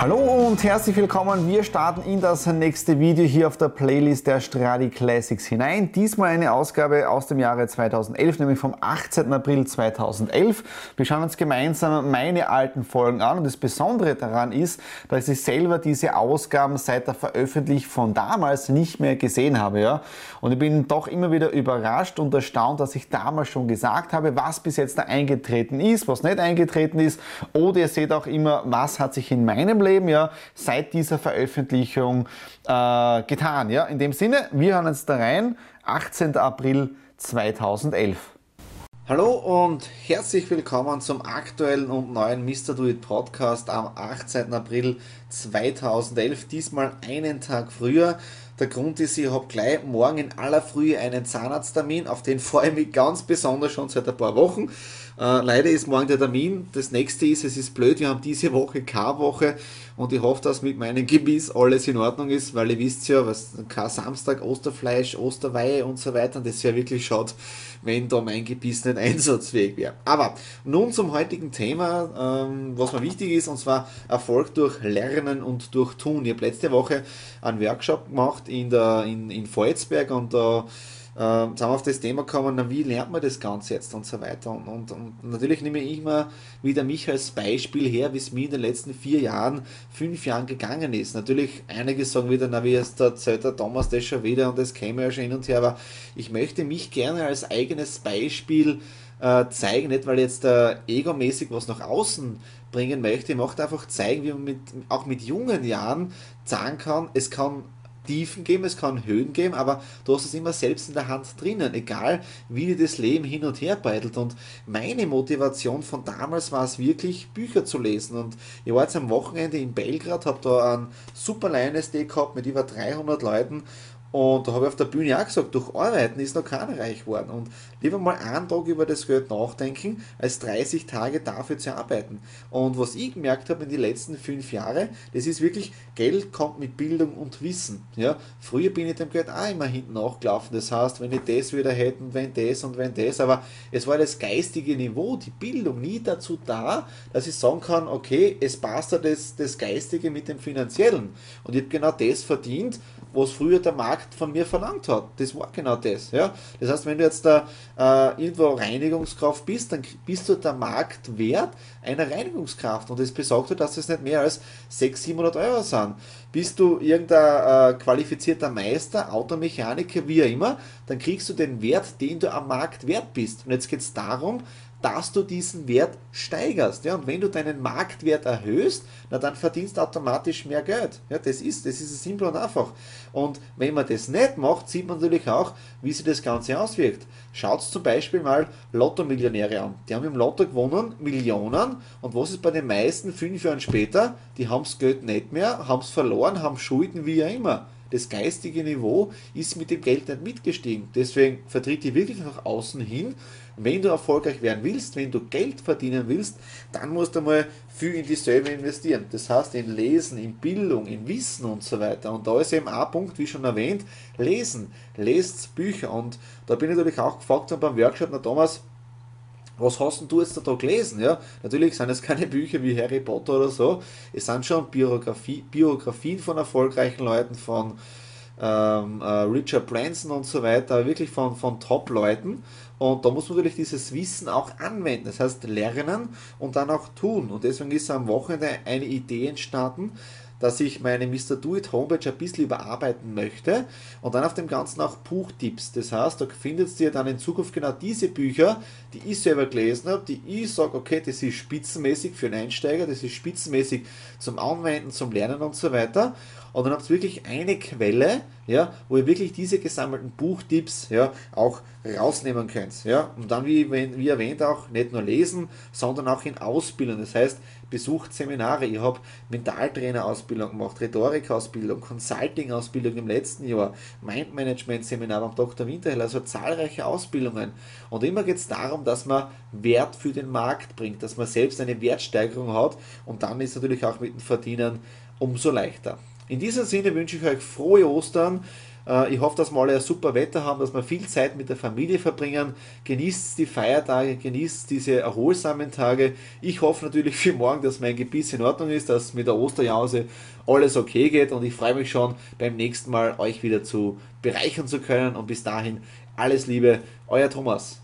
Hallo und herzlich willkommen. Wir starten in das nächste Video hier auf der Playlist der Stradi Classics hinein. Diesmal eine Ausgabe aus dem Jahre 2011, nämlich vom 18. April 2011. Wir schauen uns gemeinsam meine alten Folgen an und das Besondere daran ist, dass ich selber diese Ausgaben seit der Veröffentlichung von damals nicht mehr gesehen habe. Ja? Und ich bin doch immer wieder überrascht und erstaunt, dass ich damals schon gesagt habe, was bis jetzt da eingetreten ist, was nicht eingetreten ist. Oder ihr seht auch immer, was hat sich in meinem Leben Leben ja seit dieser Veröffentlichung äh, getan. Ja? In dem Sinne, wir hören uns da rein, 18. April 2011. Hallo und herzlich willkommen zum aktuellen und neuen Mr. Do It Podcast am 18. April 2011, diesmal einen Tag früher. Der Grund ist, ich habe gleich morgen in aller Frühe einen Zahnarzttermin, auf den freue ich mich ganz besonders schon seit ein paar Wochen. Äh, leider ist morgen der Termin. Das nächste ist, es ist blöd, wir haben diese Woche keine Woche und ich hoffe, dass mit meinem Gebiss alles in Ordnung ist, weil ihr wisst ja, was kein Samstag, Osterfleisch, Osterweihe und so weiter und das wäre wirklich schade, wenn da mein Gebiss nicht einsatzfähig wäre. Aber nun zum heutigen Thema, ähm, was mir wichtig ist, und zwar Erfolg durch Lernen und durch Tun. Ich habe letzte Woche einen Workshop gemacht in, der, in, in Volzberg und da äh, sind wir auf das Thema gekommen, na, wie lernt man das Ganze jetzt und so weiter. Und, und, und natürlich nehme ich immer wieder mich als Beispiel her, wie es mir in den letzten vier Jahren, fünf Jahren gegangen ist. Natürlich, einige sagen wieder, na, wie jetzt erzählt der Thomas das schon wieder und das käme ja schon hin und her, aber ich möchte mich gerne als eigenes Beispiel äh, zeigen, nicht weil jetzt äh, egomäßig was nach außen bringen möchte, ich möchte einfach zeigen, wie man mit, auch mit jungen Jahren sagen kann, es kann Tiefen geben, es kann Höhen geben, aber du hast es immer selbst in der Hand drinnen, egal wie dir das Leben hin und her beitelt. Und meine Motivation von damals war es wirklich, Bücher zu lesen. Und ich war jetzt am Wochenende in Belgrad, habe da einen super Lions Day gehabt mit über 300 Leuten und da habe ich auf der Bühne auch gesagt, durch Arbeiten ist noch keiner reich geworden. Und lieber mal einen Tag über das Geld nachdenken, als 30 Tage dafür zu arbeiten. Und was ich gemerkt habe in den letzten fünf Jahren, das ist wirklich, Geld kommt mit Bildung und Wissen. Ja, früher bin ich dem Geld auch immer hinten nachgelaufen. Das heißt, wenn ich das wieder hätte, wenn das und wenn das. Aber es war das geistige Niveau, die Bildung nie dazu da, dass ich sagen kann, okay, es passt ja das, das Geistige mit dem Finanziellen. Und ich habe genau das verdient, was früher der Markt von mir verlangt hat. Das war genau das. Ja? Das heißt, wenn du jetzt da äh, irgendwo Reinigungskraft bist, dann bist du der Marktwert einer Reinigungskraft. Und das besagt, dass es nicht mehr als 600, 700 Euro sind. Bist du irgendein äh, qualifizierter Meister, Automechaniker, wie auch immer, dann kriegst du den Wert, den du am Markt wert bist. Und jetzt geht es darum, dass du diesen Wert steigerst. Ja? Und wenn du deinen Marktwert erhöhst, na dann verdienst du automatisch mehr Geld. Ja, das ist, das ist simpel und einfach. Und wenn man das nicht macht, sieht man natürlich auch, wie sich das Ganze auswirkt. Schaut zum Beispiel mal Lotto-Millionäre an. Die haben im Lotto gewonnen Millionen und was ist bei den meisten fünf Jahren später? Die haben das Geld nicht mehr, haben es verloren, haben Schulden wie auch immer das geistige Niveau ist mit dem Geld nicht mitgestiegen. Deswegen vertritt die wirklich nach außen hin. Wenn du erfolgreich werden willst, wenn du Geld verdienen willst, dann musst du mal viel in dieselbe investieren. Das heißt in Lesen, in Bildung, in Wissen und so weiter. Und da ist eben ein Punkt, wie schon erwähnt, Lesen. Lest Bücher. Und da bin ich natürlich auch gefragt beim Workshop, na Thomas, was hast denn du jetzt da gelesen? Ja, natürlich sind es keine Bücher wie Harry Potter oder so. Es sind schon Biografie, Biografien von erfolgreichen Leuten, von ähm, äh, Richard Branson und so weiter, wirklich von, von Top-Leuten. Und da muss man natürlich dieses Wissen auch anwenden. Das heißt, lernen und dann auch tun. Und deswegen ist am Wochenende eine Idee entstanden, dass ich meine Mr. Do It Homepage ein bisschen überarbeiten möchte und dann auf dem Ganzen auch Buchtipps. Das heißt, da findet ihr dann in Zukunft genau diese Bücher, die ich selber gelesen habe, die ich sage, okay, das ist spitzenmäßig für einen Einsteiger, das ist spitzenmäßig zum Anwenden, zum Lernen und so weiter. Und dann habt ihr wirklich eine Quelle, ja, wo ihr wirklich diese gesammelten Buchtipps ja, auch rausnehmen könnt. Ja. Und dann, wie, wie erwähnt, auch nicht nur lesen, sondern auch in Ausbildung. Das heißt, besucht Seminare. Ich habe Mentaltrainer-Ausbildung gemacht, Rhetorikausbildung, Consulting-Ausbildung im letzten Jahr, Mindmanagement-Seminar beim Dr. Winterhell, also zahlreiche Ausbildungen. Und immer geht es darum, dass man Wert für den Markt bringt, dass man selbst eine Wertsteigerung hat und dann ist natürlich auch mit dem Verdienen umso leichter. In diesem Sinne wünsche ich euch frohe Ostern. Äh, ich hoffe, dass wir alle ein super Wetter haben, dass wir viel Zeit mit der Familie verbringen. Genießt die Feiertage, genießt diese erholsamen Tage. Ich hoffe natürlich für morgen, dass mein Gebiss in Ordnung ist, dass mit der Osterjause alles okay geht und ich freue mich schon beim nächsten Mal euch wieder zu bereichern zu können und bis dahin alles Liebe, euer Thomas.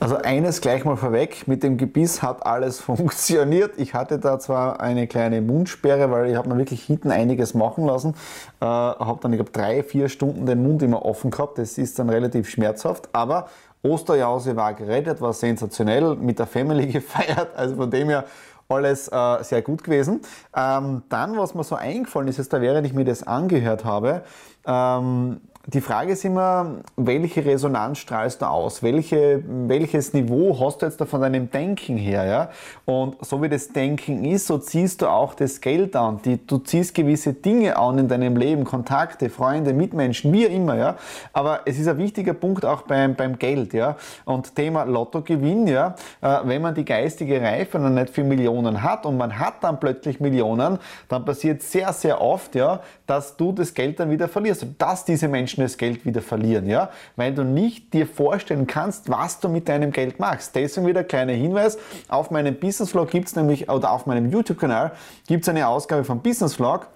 Also eines gleich mal vorweg, mit dem Gebiss hat alles funktioniert. Ich hatte da zwar eine kleine Mundsperre, weil ich habe mir wirklich hinten einiges machen lassen. Äh, habe dann, ich glaube, drei, vier Stunden den Mund immer offen gehabt. Das ist dann relativ schmerzhaft, aber Osterjause war gerettet, war sensationell, mit der Family gefeiert. Also von dem her alles äh, sehr gut gewesen. Ähm, dann, was mir so eingefallen ist, ist da während ich mir das angehört habe, ähm, die Frage ist immer, welche Resonanz strahlst du aus? Welche, welches Niveau hast du jetzt da von deinem Denken her? Ja? Und so wie das Denken ist, so ziehst du auch das Geld an. Die, du ziehst gewisse Dinge an in deinem Leben, Kontakte, Freunde, Mitmenschen, wie immer. Ja? Aber es ist ein wichtiger Punkt auch beim, beim Geld. Ja? Und Thema Lottogewinn, ja? Äh, wenn man die geistige Reife noch nicht für Millionen hat und man hat dann plötzlich Millionen, dann passiert sehr, sehr oft, ja, dass du das Geld dann wieder verlierst. Dass diese Menschen Menschen das Geld wieder verlieren, ja? Weil du nicht dir vorstellen kannst, was du mit deinem Geld machst. Deswegen wieder ein kleiner Hinweis. Auf meinem Business Vlog gibt es nämlich, oder auf meinem YouTube-Kanal gibt es eine Ausgabe vom Business Vlog,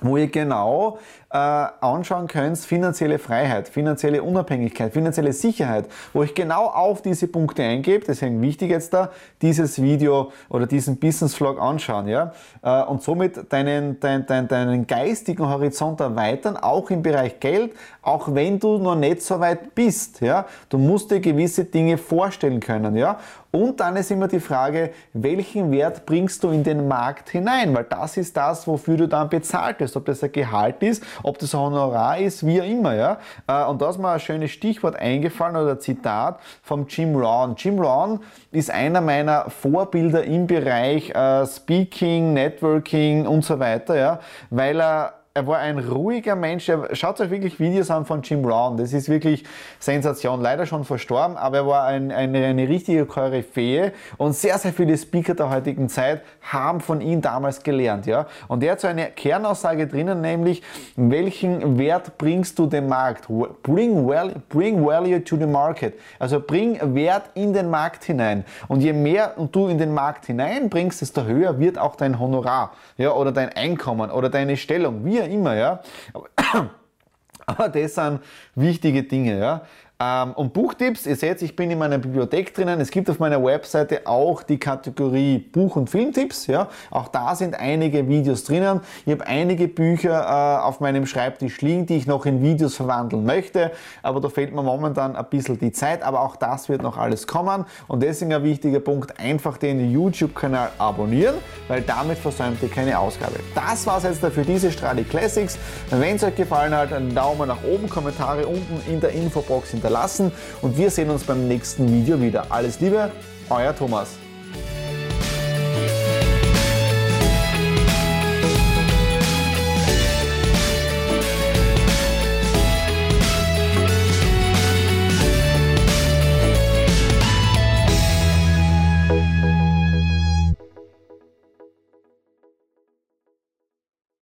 wo ihr genau äh, anschauen könnt, finanzielle Freiheit, finanzielle Unabhängigkeit, finanzielle Sicherheit, wo ich genau auf diese Punkte eingebe. Deswegen wichtig jetzt da, dieses Video oder diesen Business Vlog anschauen, ja, äh, und somit deinen, dein, dein, deinen geistigen Horizont erweitern, auch im Bereich Geld, auch wenn du noch nicht so weit bist, ja. Du musst dir gewisse Dinge vorstellen können, ja. Und dann ist immer die Frage, welchen Wert bringst du in den Markt hinein? Weil das ist das, wofür du dann bezahlt wirst. Ob das ein Gehalt ist, ob das ein Honorar ist, wie auch immer. Ja? Äh, und da ist mir ein schönes Stichwort eingefallen oder Zitat vom Jim Rohn. Jim Rohn ist einer meiner Vorbilder im Bereich äh, Speaking, Networking und so weiter, ja? weil er er war ein ruhiger Mensch. Schaut euch wirklich Videos an von Jim Brown. Das ist wirklich Sensation. Leider schon verstorben, aber er war ein, eine, eine richtige Koryphäe und sehr, sehr viele Speaker der heutigen Zeit haben von ihm damals gelernt. Ja? Und er hat so eine Kernaussage drinnen, nämlich, welchen Wert bringst du dem Markt? Bring, well, bring value to the market. Also bring Wert in den Markt hinein. Und je mehr du in den Markt hineinbringst, desto höher wird auch dein Honorar ja? oder dein Einkommen oder deine Stellung. Immer, ja. Aber das sind wichtige Dinge, ja. Ähm, und Buchtipps, ihr seht, ich bin in meiner Bibliothek drinnen. Es gibt auf meiner Webseite auch die Kategorie Buch- und Filmtipps. Ja? Auch da sind einige Videos drinnen. Ich habe einige Bücher äh, auf meinem Schreibtisch liegen, die ich noch in Videos verwandeln möchte. Aber da fehlt mir momentan ein bisschen die Zeit. Aber auch das wird noch alles kommen. Und deswegen ein wichtiger Punkt, einfach den YouTube-Kanal abonnieren, weil damit versäumt ihr keine Ausgabe. Das war es jetzt für diese Stradi Classics. Wenn es euch gefallen hat, einen Daumen nach oben, Kommentare unten in der Infobox hinterlassen hinterlassen und wir sehen uns beim nächsten Video wieder. Alles Liebe, euer Thomas.